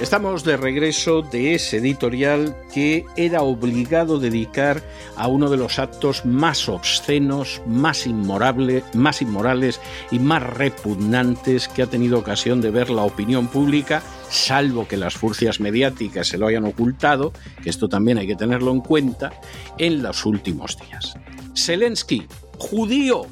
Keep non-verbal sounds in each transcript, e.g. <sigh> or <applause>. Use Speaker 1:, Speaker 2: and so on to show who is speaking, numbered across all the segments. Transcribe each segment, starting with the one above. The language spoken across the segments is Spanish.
Speaker 1: Estamos de regreso de ese editorial que era obligado dedicar a uno de los actos más obscenos, más, más inmorales y más repugnantes que ha tenido ocasión de ver la opinión pública, salvo que las furcias mediáticas se lo hayan ocultado, que esto también hay que tenerlo en cuenta, en los últimos días. Zelensky, judío,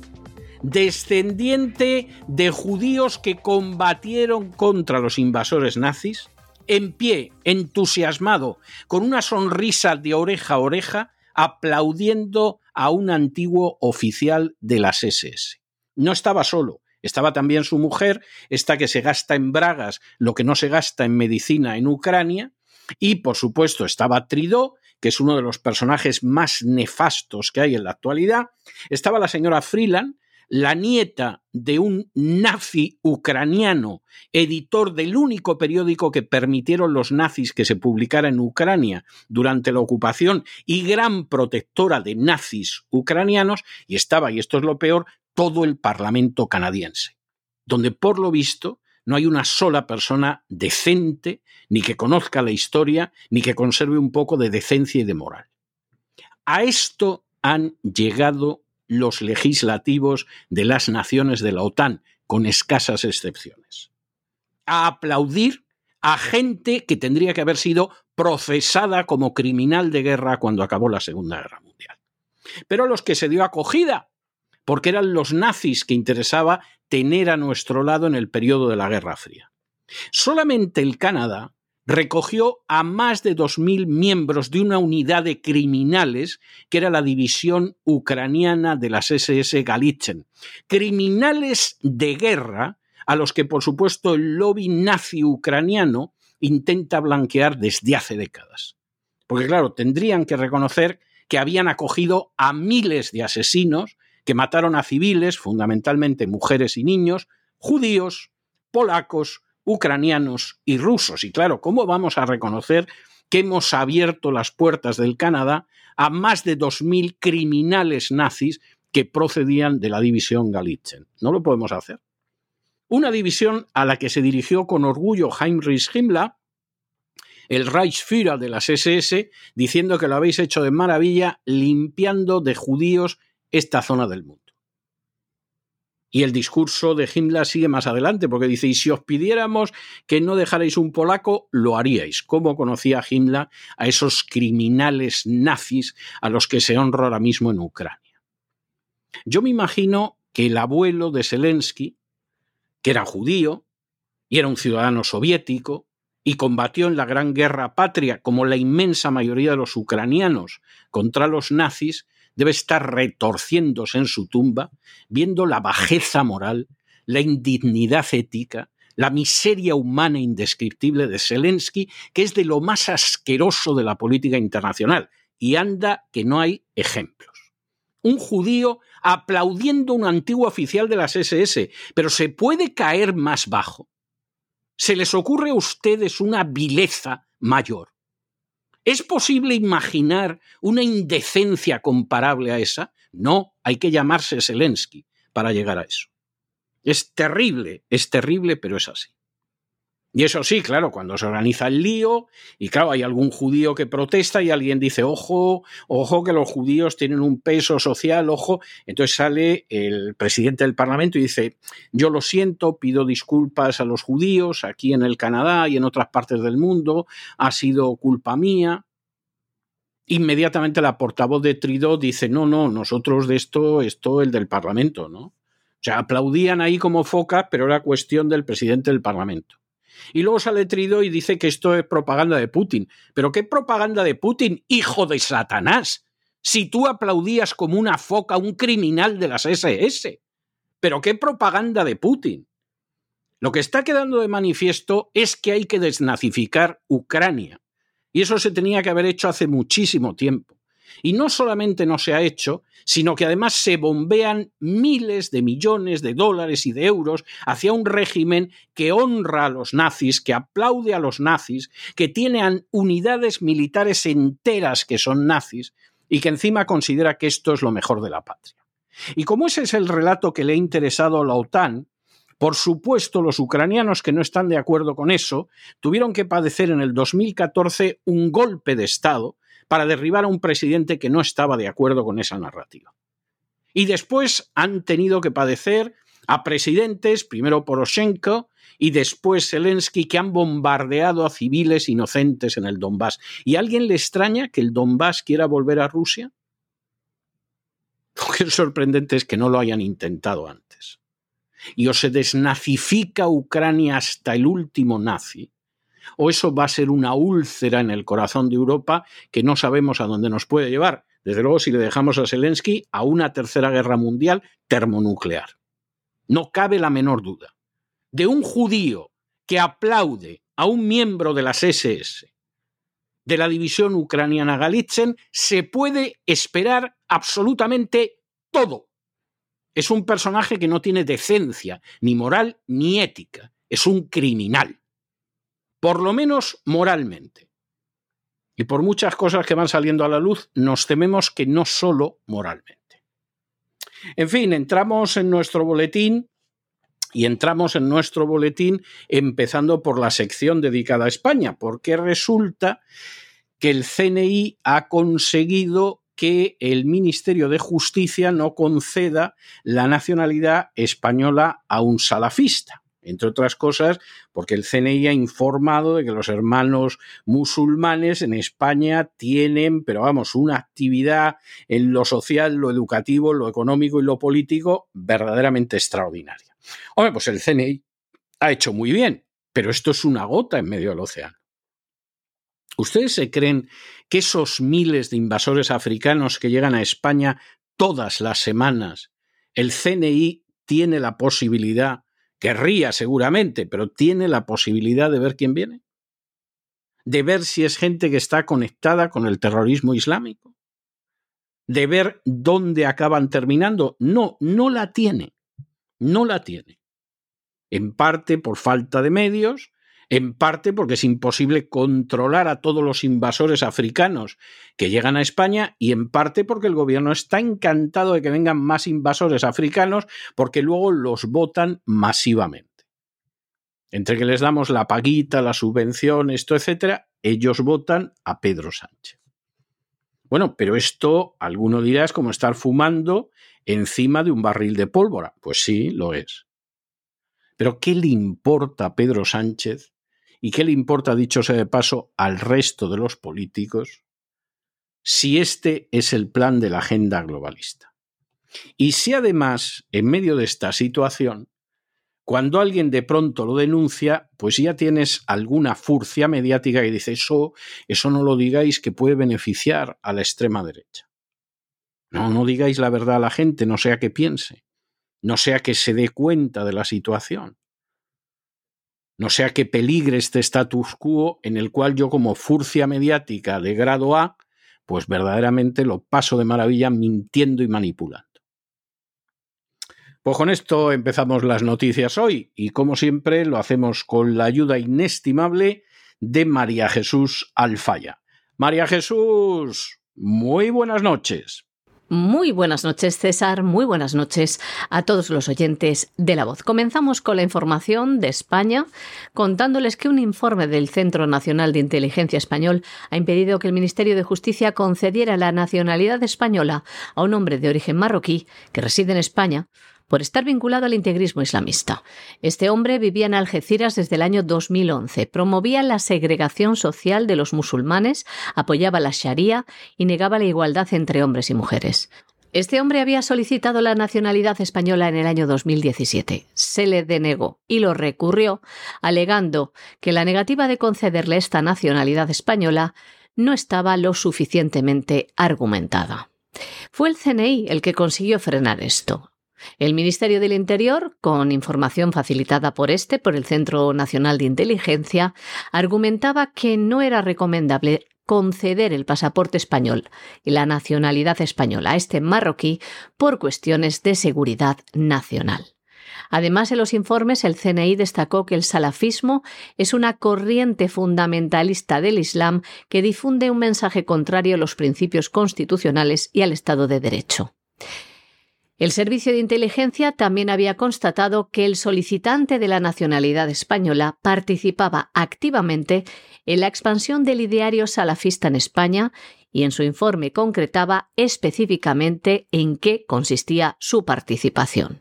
Speaker 1: descendiente de judíos que combatieron contra los invasores nazis, en pie, entusiasmado, con una sonrisa de oreja a oreja, aplaudiendo a un antiguo oficial de las SS. No estaba solo, estaba también su mujer, esta que se gasta en bragas lo que no se gasta en medicina en Ucrania, y por supuesto estaba Tridó, que es uno de los personajes más nefastos que hay en la actualidad, estaba la señora Freeland, la nieta de un nazi ucraniano, editor del único periódico que permitieron los nazis que se publicara en Ucrania durante la ocupación y gran protectora de nazis ucranianos, y estaba, y esto es lo peor, todo el Parlamento canadiense, donde por lo visto no hay una sola persona decente, ni que conozca la historia, ni que conserve un poco de decencia y de moral. A esto han llegado los legislativos de las naciones de la OTAN, con escasas excepciones. A aplaudir a gente que tendría que haber sido procesada como criminal de guerra cuando acabó la Segunda Guerra Mundial. Pero a los que se dio acogida, porque eran los nazis que interesaba tener a nuestro lado en el periodo de la Guerra Fría. Solamente el Canadá recogió a más de 2.000 miembros de una unidad de criminales que era la división ucraniana de las SS Galitzen. Criminales de guerra a los que, por supuesto, el lobby nazi ucraniano intenta blanquear desde hace décadas. Porque, claro, tendrían que reconocer que habían acogido a miles de asesinos que mataron a civiles, fundamentalmente mujeres y niños, judíos, polacos, ucranianos y rusos. Y claro, ¿cómo vamos a reconocer que hemos abierto las puertas del Canadá a más de 2.000 criminales nazis que procedían de la división Galitzen? No lo podemos hacer. Una división a la que se dirigió con orgullo Heinrich Himmler, el Reichsführer de las SS, diciendo que lo habéis hecho de maravilla limpiando de judíos esta zona del mundo. Y el discurso de Himmler sigue más adelante, porque dice, y si os pidiéramos que no dejarais un polaco, lo haríais. ¿Cómo conocía Himmler a esos criminales nazis a los que se honra ahora mismo en Ucrania? Yo me imagino que el abuelo de Zelensky, que era judío y era un ciudadano soviético, y combatió en la Gran Guerra Patria como la inmensa mayoría de los ucranianos contra los nazis, debe estar retorciéndose en su tumba, viendo la bajeza moral, la indignidad ética, la miseria humana indescriptible de Zelensky, que es de lo más asqueroso de la política internacional, y anda que no hay ejemplos. Un judío aplaudiendo a un antiguo oficial de las SS, pero se puede caer más bajo. ¿Se les ocurre a ustedes una vileza mayor? ¿Es posible imaginar una indecencia comparable a esa? No, hay que llamarse Zelensky para llegar a eso. Es terrible, es terrible, pero es así. Y eso sí, claro, cuando se organiza el lío, y claro, hay algún judío que protesta y alguien dice, ojo, ojo que los judíos tienen un peso social, ojo, entonces sale el presidente del Parlamento y dice, yo lo siento, pido disculpas a los judíos aquí en el Canadá y en otras partes del mundo, ha sido culpa mía. Inmediatamente la portavoz de Trudeau dice, no, no, nosotros de esto, esto el del Parlamento, ¿no? O sea, aplaudían ahí como focas, pero era cuestión del presidente del Parlamento. Y luego sale Trido y dice que esto es propaganda de Putin. ¿Pero qué propaganda de Putin, hijo de Satanás? Si tú aplaudías como una foca a un criminal de las SS. ¿Pero qué propaganda de Putin? Lo que está quedando de manifiesto es que hay que desnazificar Ucrania. Y eso se tenía que haber hecho hace muchísimo tiempo. Y no solamente no se ha hecho, sino que además se bombean miles de millones de dólares y de euros hacia un régimen que honra a los nazis, que aplaude a los nazis, que tiene unidades militares enteras que son nazis y que encima considera que esto es lo mejor de la patria. Y como ese es el relato que le ha interesado a la OTAN, por supuesto, los ucranianos que no están de acuerdo con eso tuvieron que padecer en el 2014 un golpe de Estado para derribar a un presidente que no estaba de acuerdo con esa narrativa. Y después han tenido que padecer a presidentes, primero Poroshenko y después Zelensky, que han bombardeado a civiles inocentes en el Donbass. ¿Y a alguien le extraña que el Donbass quiera volver a Rusia? <laughs> Lo que es sorprendente es que no lo hayan intentado antes. Y o se desnazifica Ucrania hasta el último nazi, o eso va a ser una úlcera en el corazón de Europa que no sabemos a dónde nos puede llevar. Desde luego, si le dejamos a Zelensky, a una tercera guerra mundial termonuclear. No cabe la menor duda. De un judío que aplaude a un miembro de las SS de la división ucraniana Galitzen se puede esperar absolutamente todo. Es un personaje que no tiene decencia, ni moral, ni ética. Es un criminal por lo menos moralmente. Y por muchas cosas que van saliendo a la luz, nos tememos que no solo moralmente. En fin, entramos en nuestro boletín y entramos en nuestro boletín empezando por la sección dedicada a España, porque resulta que el CNI ha conseguido que el Ministerio de Justicia no conceda la nacionalidad española a un salafista entre otras cosas porque el CNI ha informado de que los hermanos musulmanes en España tienen, pero vamos, una actividad en lo social, lo educativo, lo económico y lo político verdaderamente extraordinaria. Hombre, pues el CNI ha hecho muy bien, pero esto es una gota en medio del océano. ¿Ustedes se creen que esos miles de invasores africanos que llegan a España todas las semanas, el CNI tiene la posibilidad Querría seguramente, pero tiene la posibilidad de ver quién viene. De ver si es gente que está conectada con el terrorismo islámico. De ver dónde acaban terminando. No, no la tiene. No la tiene. En parte por falta de medios, en parte porque es imposible controlar a todos los invasores africanos que llegan a España y en parte porque el gobierno está encantado de que vengan más invasores africanos porque luego los votan masivamente. Entre que les damos la paguita, la subvención, esto, etcétera, ellos votan a Pedro Sánchez. Bueno, pero esto, alguno dirá, es como estar fumando encima de un barril de pólvora. Pues sí, lo es. Pero ¿qué le importa a Pedro Sánchez ¿Y qué le importa, dicho sea de paso, al resto de los políticos si este es el plan de la agenda globalista? Y si además, en medio de esta situación, cuando alguien de pronto lo denuncia, pues ya tienes alguna furcia mediática que dice eso, eso no lo digáis que puede beneficiar a la extrema derecha. No, no digáis la verdad a la gente, no sea que piense, no sea que se dé cuenta de la situación no sea que peligre este status quo en el cual yo como furcia mediática de grado A, pues verdaderamente lo paso de maravilla mintiendo y manipulando. Pues con esto empezamos las noticias hoy y como siempre lo hacemos con la ayuda inestimable de María Jesús Alfaya. María Jesús, muy buenas noches.
Speaker 2: Muy buenas noches, César. Muy buenas noches a todos los oyentes de La Voz. Comenzamos con la información de España, contándoles que un informe del Centro Nacional de Inteligencia Español ha impedido que el Ministerio de Justicia concediera la nacionalidad española a un hombre de origen marroquí que reside en España por estar vinculado al integrismo islamista. Este hombre vivía en Algeciras desde el año 2011, promovía la segregación social de los musulmanes, apoyaba la Sharia y negaba la igualdad entre hombres y mujeres. Este hombre había solicitado la nacionalidad española en el año 2017. Se le denegó y lo recurrió, alegando que la negativa de concederle esta nacionalidad española no estaba lo suficientemente argumentada. Fue el CNI el que consiguió frenar esto. El Ministerio del Interior, con información facilitada por este, por el Centro Nacional de Inteligencia, argumentaba que no era recomendable conceder el pasaporte español y la nacionalidad española a este marroquí por cuestiones de seguridad nacional. Además, en los informes el CNI destacó que el salafismo es una corriente fundamentalista del Islam que difunde un mensaje contrario a los principios constitucionales y al Estado de Derecho. El Servicio de Inteligencia también había constatado que el solicitante de la nacionalidad española participaba activamente en la expansión del ideario salafista en España y en su informe concretaba específicamente en qué consistía su participación.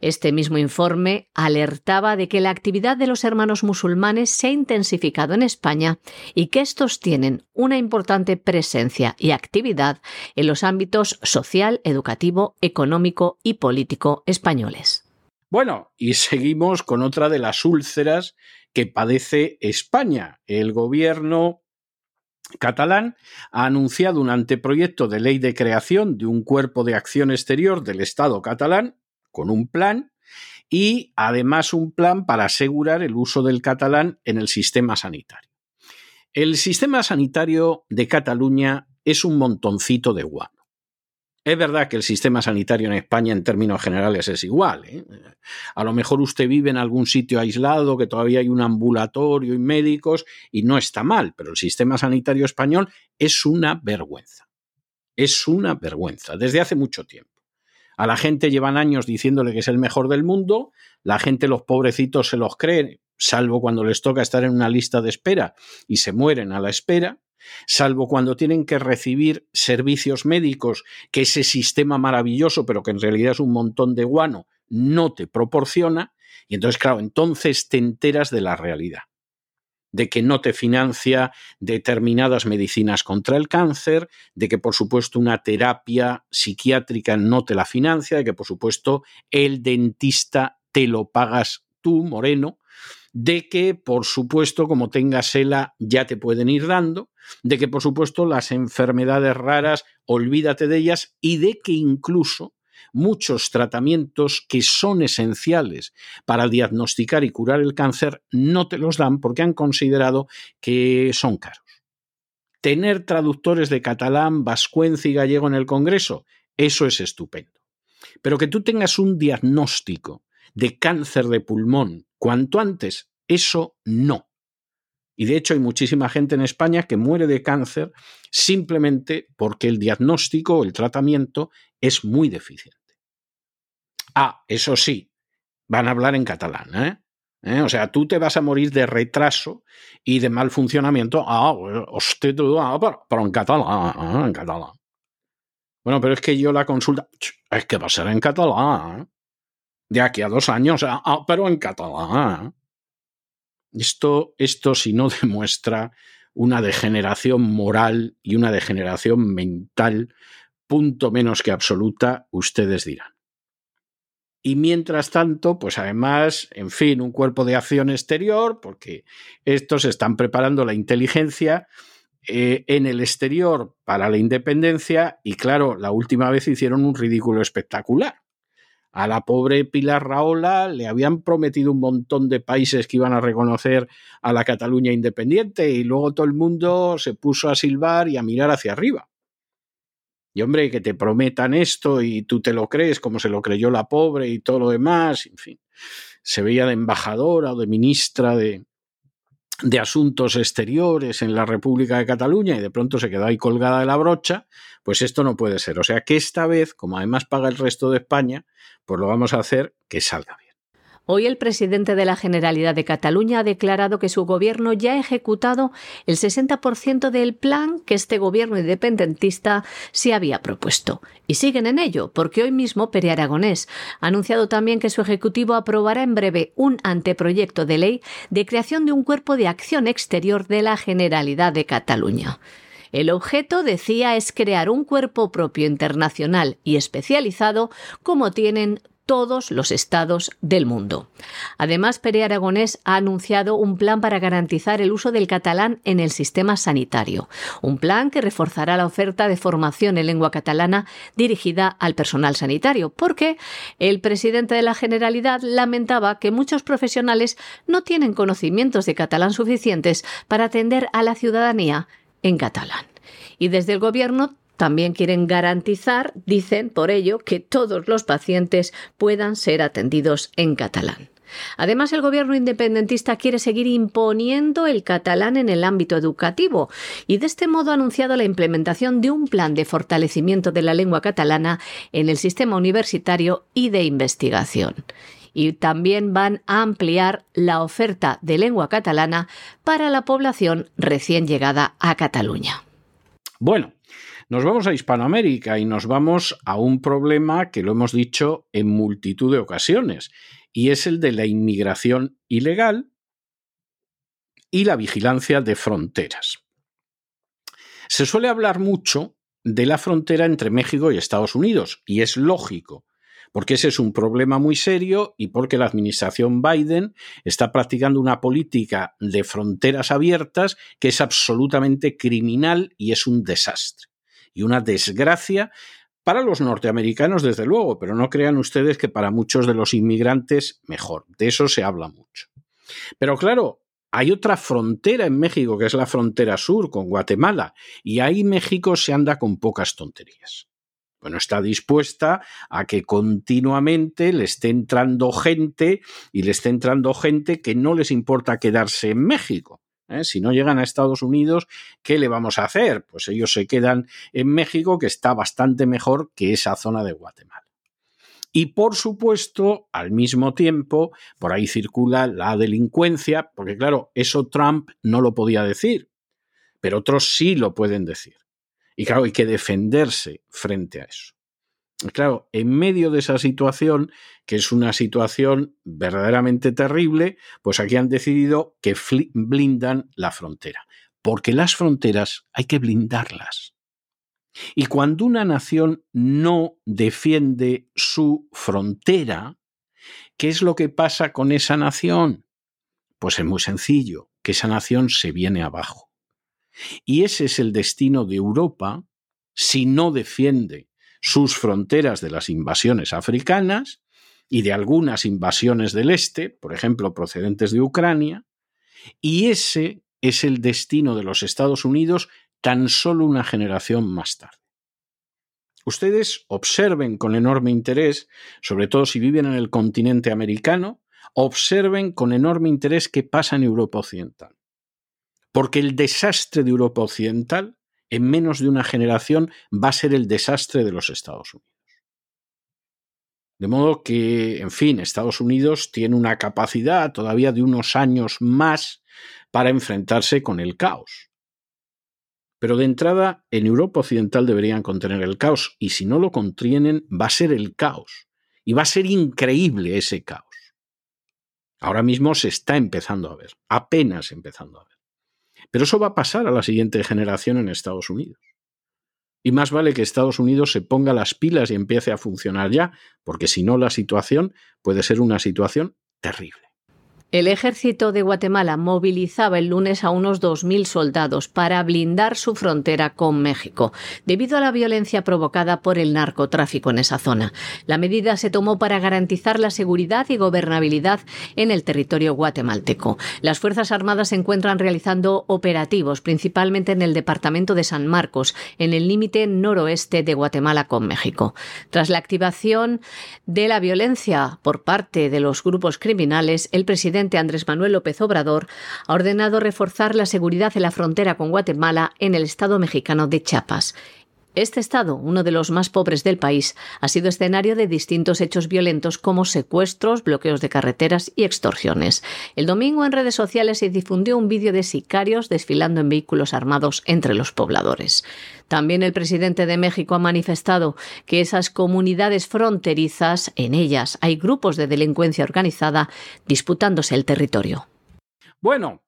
Speaker 2: Este mismo informe alertaba de que la actividad de los hermanos musulmanes se ha intensificado en España y que estos tienen una importante presencia y actividad en los ámbitos social, educativo, económico y político españoles.
Speaker 1: Bueno, y seguimos con otra de las úlceras que padece España. El gobierno catalán ha anunciado un anteproyecto de ley de creación de un cuerpo de acción exterior del Estado catalán con un plan y además un plan para asegurar el uso del catalán en el sistema sanitario. El sistema sanitario de Cataluña es un montoncito de guano. Es verdad que el sistema sanitario en España en términos generales es igual. ¿eh? A lo mejor usted vive en algún sitio aislado, que todavía hay un ambulatorio y médicos, y no está mal, pero el sistema sanitario español es una vergüenza. Es una vergüenza, desde hace mucho tiempo. A la gente llevan años diciéndole que es el mejor del mundo, la gente, los pobrecitos, se los creen, salvo cuando les toca estar en una lista de espera y se mueren a la espera, salvo cuando tienen que recibir servicios médicos que ese sistema maravilloso, pero que en realidad es un montón de guano, no te proporciona, y entonces, claro, entonces te enteras de la realidad de que no te financia determinadas medicinas contra el cáncer, de que por supuesto una terapia psiquiátrica no te la financia, de que por supuesto el dentista te lo pagas tú, Moreno, de que por supuesto como tengas ELA ya te pueden ir dando, de que por supuesto las enfermedades raras olvídate de ellas y de que incluso muchos tratamientos que son esenciales para diagnosticar y curar el cáncer no te los dan porque han considerado que son caros. Tener traductores de catalán, vascuence y gallego en el Congreso, eso es estupendo. Pero que tú tengas un diagnóstico de cáncer de pulmón cuanto antes, eso no. Y de hecho hay muchísima gente en España que muere de cáncer simplemente porque el diagnóstico o el tratamiento es muy deficiente. Ah, eso sí, van a hablar en catalán, ¿eh? ¿Eh? O sea, tú te vas a morir de retraso y de mal funcionamiento. Ah, usted, ah, pero, en catalán, ah, en catalán. Bueno, pero es que yo la consulta, es que va a ser en catalán. ¿eh? De aquí a dos años, ah, ah pero en catalán. Esto, esto si no <laughs> demuestra una degeneración moral y una degeneración mental, punto menos que absoluta, ustedes dirán. Y mientras tanto, pues además, en fin, un cuerpo de acción exterior, porque estos están preparando la inteligencia eh, en el exterior para la independencia y claro, la última vez hicieron un ridículo espectacular a la pobre Pilar Raola le habían prometido un montón de países que iban a reconocer a la Cataluña independiente y luego todo el mundo se puso a silbar y a mirar hacia arriba. Y hombre, que te prometan esto y tú te lo crees como se lo creyó la pobre y todo lo demás, en fin, se veía de embajadora o de ministra de, de Asuntos Exteriores en la República de Cataluña y de pronto se quedó ahí colgada de la brocha, pues esto no puede ser. O sea que esta vez, como además paga el resto de España, pues lo vamos a hacer que salga bien.
Speaker 2: Hoy el presidente de la Generalidad de Cataluña ha declarado que su gobierno ya ha ejecutado el 60% del plan que este gobierno independentista se había propuesto. Y siguen en ello, porque hoy mismo Pere Aragonés ha anunciado también que su Ejecutivo aprobará en breve un anteproyecto de ley de creación de un cuerpo de acción exterior de la Generalidad de Cataluña. El objeto, decía, es crear un cuerpo propio internacional y especializado como tienen todos los estados del mundo. Además, Pere Aragonés ha anunciado un plan para garantizar el uso del catalán en el sistema sanitario, un plan que reforzará la oferta de formación en lengua catalana dirigida al personal sanitario, porque el presidente de la Generalidad lamentaba que muchos profesionales no tienen conocimientos de catalán suficientes para atender a la ciudadanía en catalán. Y desde el Gobierno también quieren garantizar, dicen por ello, que todos los pacientes puedan ser atendidos en catalán. Además, el gobierno independentista quiere seguir imponiendo el catalán en el ámbito educativo y de este modo ha anunciado la implementación de un plan de fortalecimiento de la lengua catalana en el sistema universitario y de investigación. Y también van a ampliar la oferta de lengua catalana para la población recién llegada a Cataluña.
Speaker 1: Bueno, nos vamos a Hispanoamérica y nos vamos a un problema que lo hemos dicho en multitud de ocasiones, y es el de la inmigración ilegal y la vigilancia de fronteras. Se suele hablar mucho de la frontera entre México y Estados Unidos, y es lógico, porque ese es un problema muy serio y porque la administración Biden está practicando una política de fronteras abiertas que es absolutamente criminal y es un desastre y una desgracia para los norteamericanos, desde luego, pero no crean ustedes que para muchos de los inmigrantes mejor. De eso se habla mucho. Pero claro, hay otra frontera en México, que es la frontera sur con Guatemala, y ahí México se anda con pocas tonterías. Bueno, está dispuesta a que continuamente le esté entrando gente y le esté entrando gente que no les importa quedarse en México. ¿Eh? Si no llegan a Estados Unidos, ¿qué le vamos a hacer? Pues ellos se quedan en México, que está bastante mejor que esa zona de Guatemala. Y por supuesto, al mismo tiempo, por ahí circula la delincuencia, porque claro, eso Trump no lo podía decir, pero otros sí lo pueden decir. Y claro, hay que defenderse frente a eso. Claro, en medio de esa situación, que es una situación verdaderamente terrible, pues aquí han decidido que blindan la frontera. Porque las fronteras hay que blindarlas. Y cuando una nación no defiende su frontera, ¿qué es lo que pasa con esa nación? Pues es muy sencillo, que esa nación se viene abajo. Y ese es el destino de Europa si no defiende sus fronteras de las invasiones africanas y de algunas invasiones del este, por ejemplo, procedentes de Ucrania, y ese es el destino de los Estados Unidos tan solo una generación más tarde. Ustedes observen con enorme interés, sobre todo si viven en el continente americano, observen con enorme interés qué pasa en Europa Occidental. Porque el desastre de Europa Occidental en menos de una generación va a ser el desastre de los Estados Unidos. De modo que, en fin, Estados Unidos tiene una capacidad todavía de unos años más para enfrentarse con el caos. Pero de entrada, en Europa Occidental deberían contener el caos, y si no lo contienen, va a ser el caos. Y va a ser increíble ese caos. Ahora mismo se está empezando a ver, apenas empezando a ver. Pero eso va a pasar a la siguiente generación en Estados Unidos. Y más vale que Estados Unidos se ponga las pilas y empiece a funcionar ya, porque si no la situación puede ser una situación terrible.
Speaker 2: El ejército de Guatemala movilizaba el lunes a unos 2.000 soldados para blindar su frontera con México, debido a la violencia provocada por el narcotráfico en esa zona. La medida se tomó para garantizar la seguridad y gobernabilidad en el territorio guatemalteco. Las Fuerzas Armadas se encuentran realizando operativos, principalmente en el departamento de San Marcos, en el límite noroeste de Guatemala con México. Tras la activación de la violencia por parte de los grupos criminales, el presidente Andrés Manuel López Obrador ha ordenado reforzar la seguridad en la frontera con Guatemala en el estado mexicano de Chiapas. Este estado, uno de los más pobres del país, ha sido escenario de distintos hechos violentos como secuestros, bloqueos de carreteras y extorsiones. El domingo en redes sociales se difundió un vídeo de sicarios desfilando en vehículos armados entre los pobladores. También el presidente de México ha manifestado que esas comunidades fronterizas, en ellas hay grupos de delincuencia organizada disputándose el territorio.
Speaker 1: Bueno,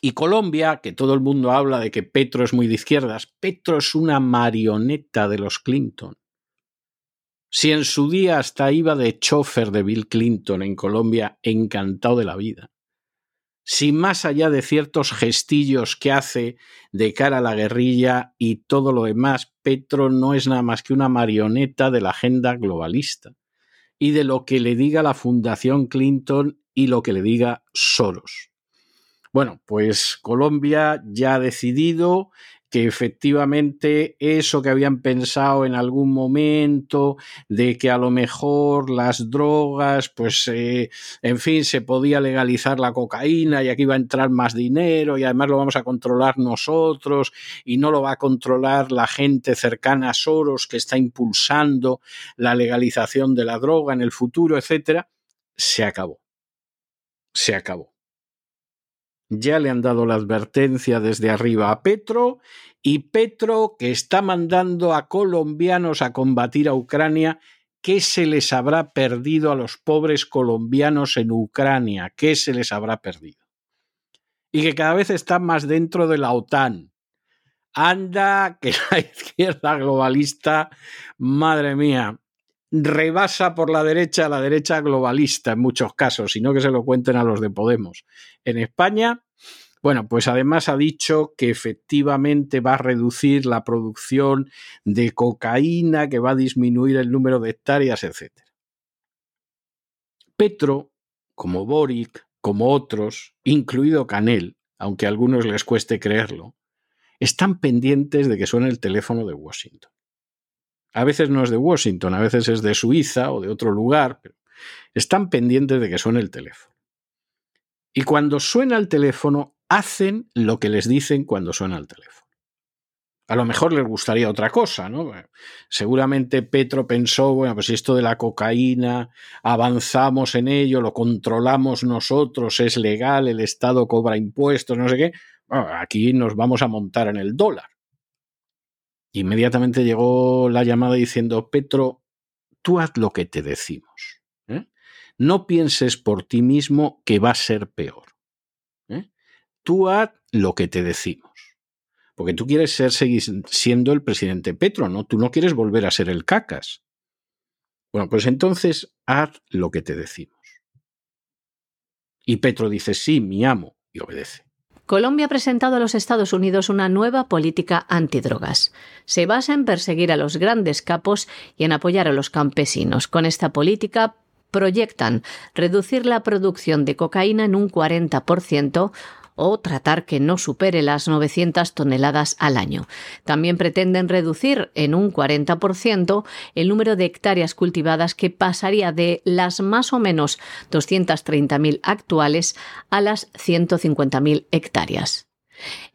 Speaker 1: y Colombia, que todo el mundo habla de que Petro es muy de izquierdas, Petro es una marioneta de los Clinton. Si en su día hasta iba de chofer de Bill Clinton en Colombia, encantado de la vida. Si más allá de ciertos gestillos que hace de cara a la guerrilla y todo lo demás, Petro no es nada más que una marioneta de la agenda globalista y de lo que le diga la Fundación Clinton y lo que le diga Soros. Bueno, pues Colombia ya ha decidido que efectivamente eso que habían pensado en algún momento de que a lo mejor las drogas, pues eh, en fin, se podía legalizar la cocaína y aquí iba a entrar más dinero y además lo vamos a controlar nosotros y no lo va a controlar la gente cercana a Soros que está impulsando la legalización de la droga en el futuro, etcétera, se acabó. Se acabó ya le han dado la advertencia desde arriba a Petro y Petro que está mandando a colombianos a combatir a Ucrania, ¿qué se les habrá perdido a los pobres colombianos en Ucrania? ¿Qué se les habrá perdido? Y que cada vez están más dentro de la OTAN. Anda, que <laughs> la izquierda globalista, madre mía, rebasa por la derecha a la derecha globalista en muchos casos, sino que se lo cuenten a los de Podemos. En España, bueno, pues además ha dicho que efectivamente va a reducir la producción de cocaína, que va a disminuir el número de hectáreas, etc. Petro, como Boric, como otros, incluido Canel, aunque a algunos les cueste creerlo, están pendientes de que suene el teléfono de Washington. A veces no es de Washington, a veces es de Suiza o de otro lugar, pero están pendientes de que suene el teléfono. Y cuando suena el teléfono, hacen lo que les dicen cuando suena el teléfono. A lo mejor les gustaría otra cosa, ¿no? Seguramente Petro pensó, bueno, pues esto de la cocaína, avanzamos en ello, lo controlamos nosotros, es legal, el Estado cobra impuestos, no sé qué, aquí nos vamos a montar en el dólar. Inmediatamente llegó la llamada diciendo, Petro, tú haz lo que te decimos. ¿eh? No pienses por ti mismo que va a ser peor. ¿eh? Tú haz lo que te decimos. Porque tú quieres ser, seguir siendo el presidente Petro, ¿no? Tú no quieres volver a ser el cacas. Bueno, pues entonces haz lo que te decimos. Y Petro dice, sí, mi amo, y obedece.
Speaker 2: Colombia ha presentado a los Estados Unidos una nueva política antidrogas. Se basa en perseguir a los grandes capos y en apoyar a los campesinos. Con esta política proyectan reducir la producción de cocaína en un 40%, o tratar que no supere las 900 toneladas al año. También pretenden reducir en un 40% el número de hectáreas cultivadas que pasaría de las más o menos 230.000 actuales a las 150.000 hectáreas.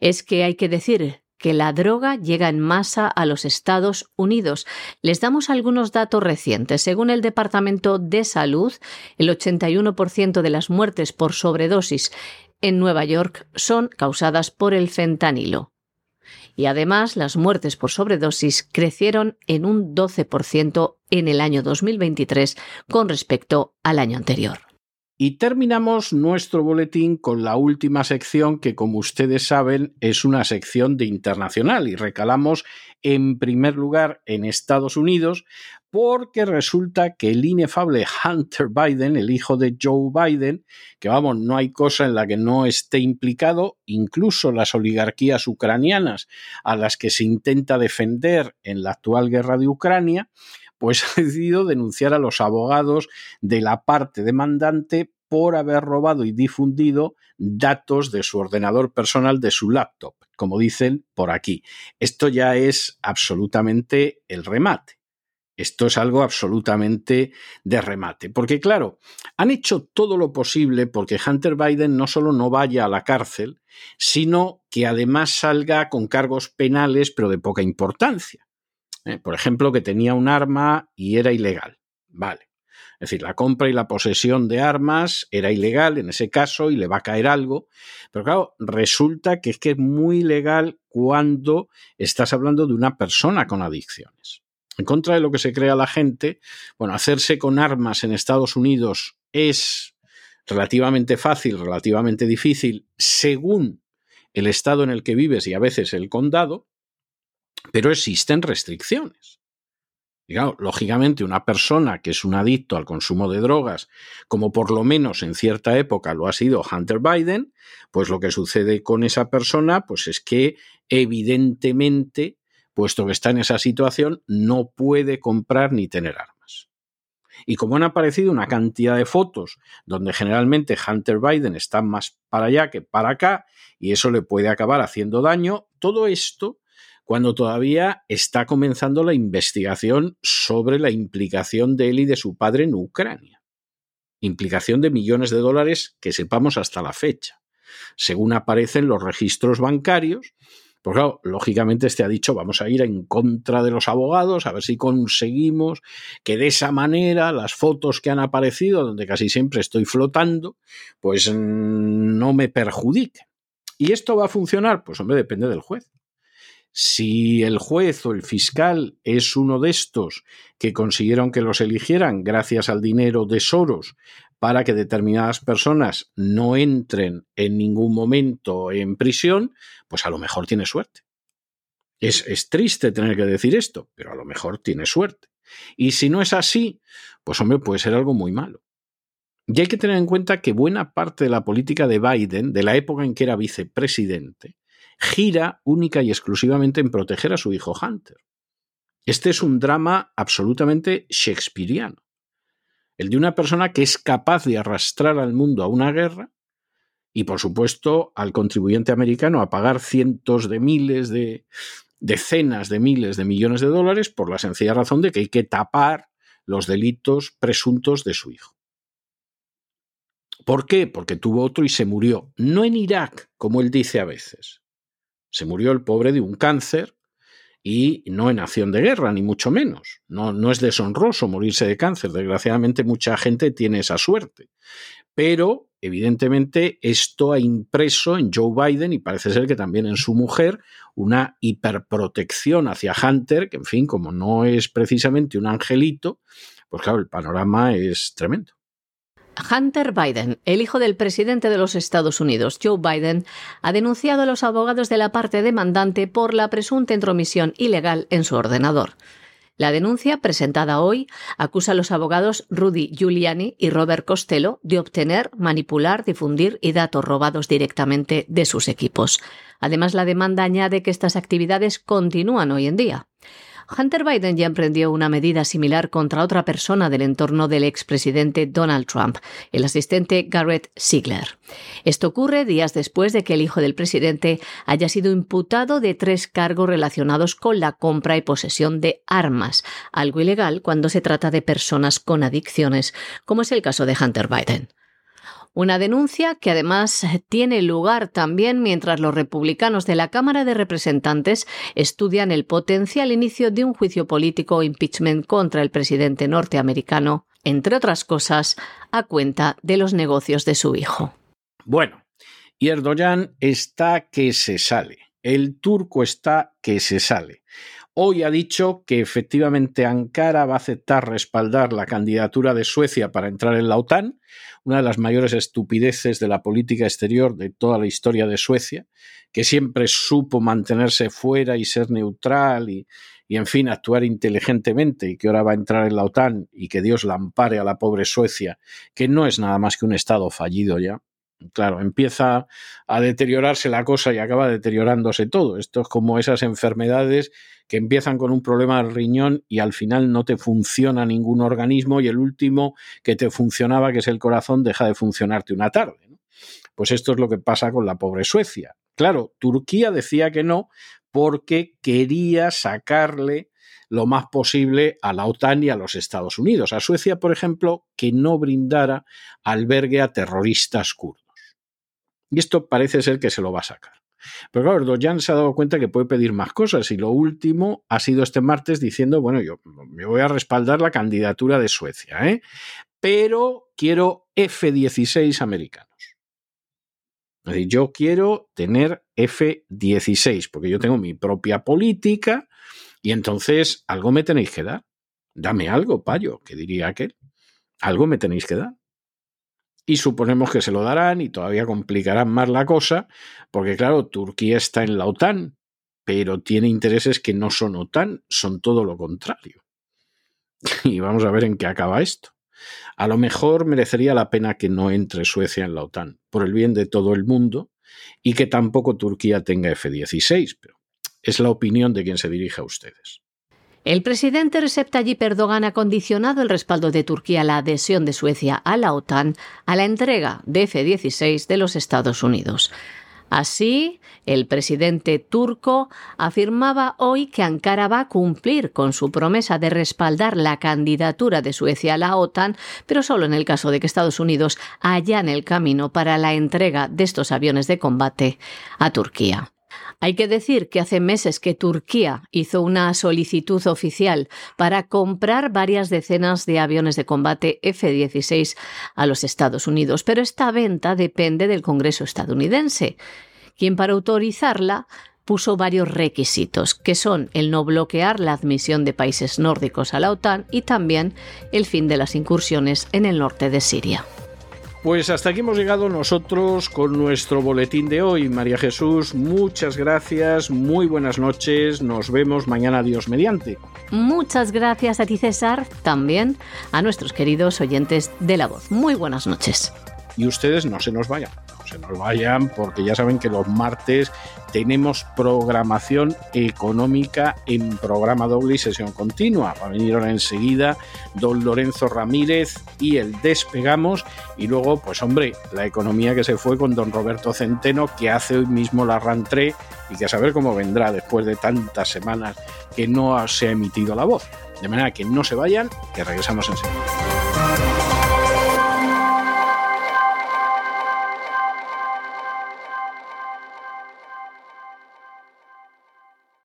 Speaker 2: Es que hay que decir que la droga llega en masa a los Estados Unidos. Les damos algunos datos recientes. Según el Departamento de Salud, el 81% de las muertes por sobredosis en Nueva York son causadas por el fentanilo. Y además, las muertes por sobredosis crecieron en un 12% en el año 2023 con respecto al año anterior.
Speaker 1: Y terminamos nuestro boletín con la última sección que, como ustedes saben, es una sección de internacional y recalamos en primer lugar en Estados Unidos porque resulta que el inefable Hunter Biden, el hijo de Joe Biden, que vamos, no hay cosa en la que no esté implicado, incluso las oligarquías ucranianas a las que se intenta defender en la actual guerra de Ucrania, pues <laughs> ha decidido denunciar a los abogados de la parte demandante por haber robado y difundido datos de su ordenador personal, de su laptop, como dicen por aquí. Esto ya es absolutamente el remate. Esto es algo absolutamente de remate. Porque claro, han hecho todo lo posible porque Hunter Biden no solo no vaya a la cárcel, sino que además salga con cargos penales, pero de poca importancia. ¿eh? por ejemplo, que tenía un arma y era ilegal. Vale. Es decir, la compra y la posesión de armas era ilegal en ese caso y le va a caer algo. Pero claro, resulta que es que es muy ilegal cuando estás hablando de una persona con adicciones. En contra de lo que se crea la gente, bueno, hacerse con armas en Estados Unidos es relativamente fácil, relativamente difícil, según el estado en el que vives y a veces el condado, pero existen restricciones. lógicamente, una persona que es un adicto al consumo de drogas, como por lo menos en cierta época lo ha sido Hunter Biden, pues lo que sucede con esa persona, pues es que evidentemente, puesto que está en esa situación, no puede comprar ni tener armas. Y como han aparecido una cantidad de fotos donde generalmente Hunter Biden está más para allá que para acá, y eso le puede acabar haciendo daño, todo esto cuando todavía está comenzando la investigación sobre la implicación de él y de su padre en Ucrania. Implicación de millones de dólares que sepamos hasta la fecha. Según aparecen los registros bancarios, pues claro, lógicamente este ha dicho, vamos a ir en contra de los abogados, a ver si conseguimos que de esa manera las fotos que han aparecido, donde casi siempre estoy flotando, pues mm, no me perjudiquen. ¿Y esto va a funcionar? Pues hombre, depende del juez. Si el juez o el fiscal es uno de estos que consiguieron que los eligieran gracias al dinero de Soros para que determinadas personas no entren en ningún momento en prisión, pues a lo mejor tiene suerte. Es, es, triste tener que decir esto, pero a lo mejor tiene suerte. Y si no es así, pues hombre, puede ser algo muy malo. Y hay que tener en cuenta que buena parte de la política de Biden, de la época en que era vicepresidente, gira única y exclusivamente en proteger a su hijo Hunter. Este es un drama absolutamente shakespeariano. El de una persona que es capaz de arrastrar al mundo a una guerra y, por supuesto, al contribuyente americano a pagar cientos de miles de decenas de miles de millones de dólares por la sencilla razón de que hay que tapar los delitos presuntos de su hijo. ¿Por qué? Porque tuvo otro y se murió. No en Irak, como él dice a veces, se murió el pobre de un cáncer y no en acción de guerra, ni mucho menos. No, no es deshonroso morirse de cáncer. Desgraciadamente mucha gente tiene esa suerte. Pero, evidentemente, esto ha impreso en Joe Biden y parece ser que también en su mujer una hiperprotección hacia Hunter, que en fin, como no es precisamente un angelito, pues claro, el panorama es tremendo.
Speaker 2: Hunter Biden, el hijo del presidente de los Estados Unidos, Joe Biden, ha denunciado a los abogados de la parte demandante por la presunta intromisión ilegal en su ordenador. La denuncia, presentada hoy, acusa a los abogados Rudy Giuliani y Robert Costello de obtener, manipular, difundir y datos robados directamente de sus equipos. Además, la demanda añade que estas actividades continúan hoy en día. Hunter Biden ya emprendió una medida similar contra otra persona del entorno del expresidente Donald Trump, el asistente Garrett Ziegler. Esto ocurre días después de que el hijo del presidente haya sido imputado de tres cargos relacionados con la compra y posesión de armas, algo ilegal cuando se trata de personas con adicciones, como es el caso de Hunter Biden. Una denuncia que además tiene lugar también mientras los republicanos de la Cámara de Representantes estudian el potencial inicio de un juicio político o impeachment contra el presidente norteamericano, entre otras cosas, a cuenta de los negocios de su hijo.
Speaker 1: Bueno, y Erdogan está que se sale. El turco está que se sale. Hoy ha dicho que efectivamente Ankara va a aceptar respaldar la candidatura de Suecia para entrar en la OTAN, una de las mayores estupideces de la política exterior de toda la historia de Suecia, que siempre supo mantenerse fuera y ser neutral y, y en fin, actuar inteligentemente y que ahora va a entrar en la OTAN y que Dios la ampare a la pobre Suecia, que no es nada más que un Estado fallido ya claro, empieza a deteriorarse la cosa y acaba deteriorándose todo. Esto es como esas enfermedades que empiezan con un problema del riñón y al final no te funciona ningún organismo y el último que te funcionaba, que es el corazón, deja de funcionarte una tarde. Pues esto es lo que pasa con la pobre Suecia. Claro, Turquía decía que no porque quería sacarle lo más posible a la OTAN y a los Estados Unidos. A Suecia, por ejemplo, que no brindara albergue a terroristas kurdos. Y esto parece ser que se lo va a sacar. Pero claro, Erdogan se ha dado cuenta que puede pedir más cosas y lo último ha sido este martes diciendo, bueno, yo me voy a respaldar la candidatura de Suecia, ¿eh? pero quiero F-16 americanos. Es decir, yo quiero tener F-16 porque yo tengo mi propia política y entonces algo me tenéis que dar. Dame algo, payo, que diría aquel. Algo me tenéis que dar y suponemos que se lo darán y todavía complicarán más la cosa, porque claro, Turquía está en la OTAN, pero tiene intereses que no son OTAN, son todo lo contrario. <laughs> Y vamos a ver en qué acaba esto. A lo mejor merecería la pena que no entre Suecia en la OTAN, por el bien de todo el mundo, y que tampoco Turquía tenga F-16, pero es la opinión de quien se dirige a ustedes.
Speaker 2: El presidente Recep Tayyip Erdogan ha condicionado el respaldo de Turquía a la adhesión de Suecia a la OTAN a la entrega de F-16 de los Estados Unidos. Así, el presidente turco afirmaba hoy que Ankara va a cumplir con su promesa de respaldar la candidatura de Suecia a la OTAN, pero solo en el caso de que Estados Unidos en el camino para la entrega de estos aviones de combate a Turquía. Hay que decir que hace meses que Turquía hizo una solicitud oficial para comprar varias decenas de aviones de combate F-16 a los Estados Unidos, pero esta venta depende del Congreso estadounidense, quien para autorizarla puso varios requisitos, que son el no bloquear la admisión de países nórdicos a la OTAN y también el fin de las incursiones en el norte de Siria.
Speaker 1: Pues hasta aquí hemos llegado nosotros con nuestro boletín de hoy. María Jesús, muchas gracias, muy buenas noches, nos vemos mañana Dios mediante.
Speaker 2: Muchas gracias a ti César, también a nuestros queridos oyentes de la voz. Muy buenas noches.
Speaker 1: Y ustedes no se nos vayan se nos vayan porque ya saben que los martes tenemos programación económica en programa doble y sesión continua. Va a venir ahora enseguida don Lorenzo Ramírez y el Despegamos y luego, pues hombre, la economía que se fue con don Roberto Centeno que hace hoy mismo la rantré y que a saber cómo vendrá después de tantas semanas que no se ha emitido la voz. De manera que no se vayan, que regresamos enseguida.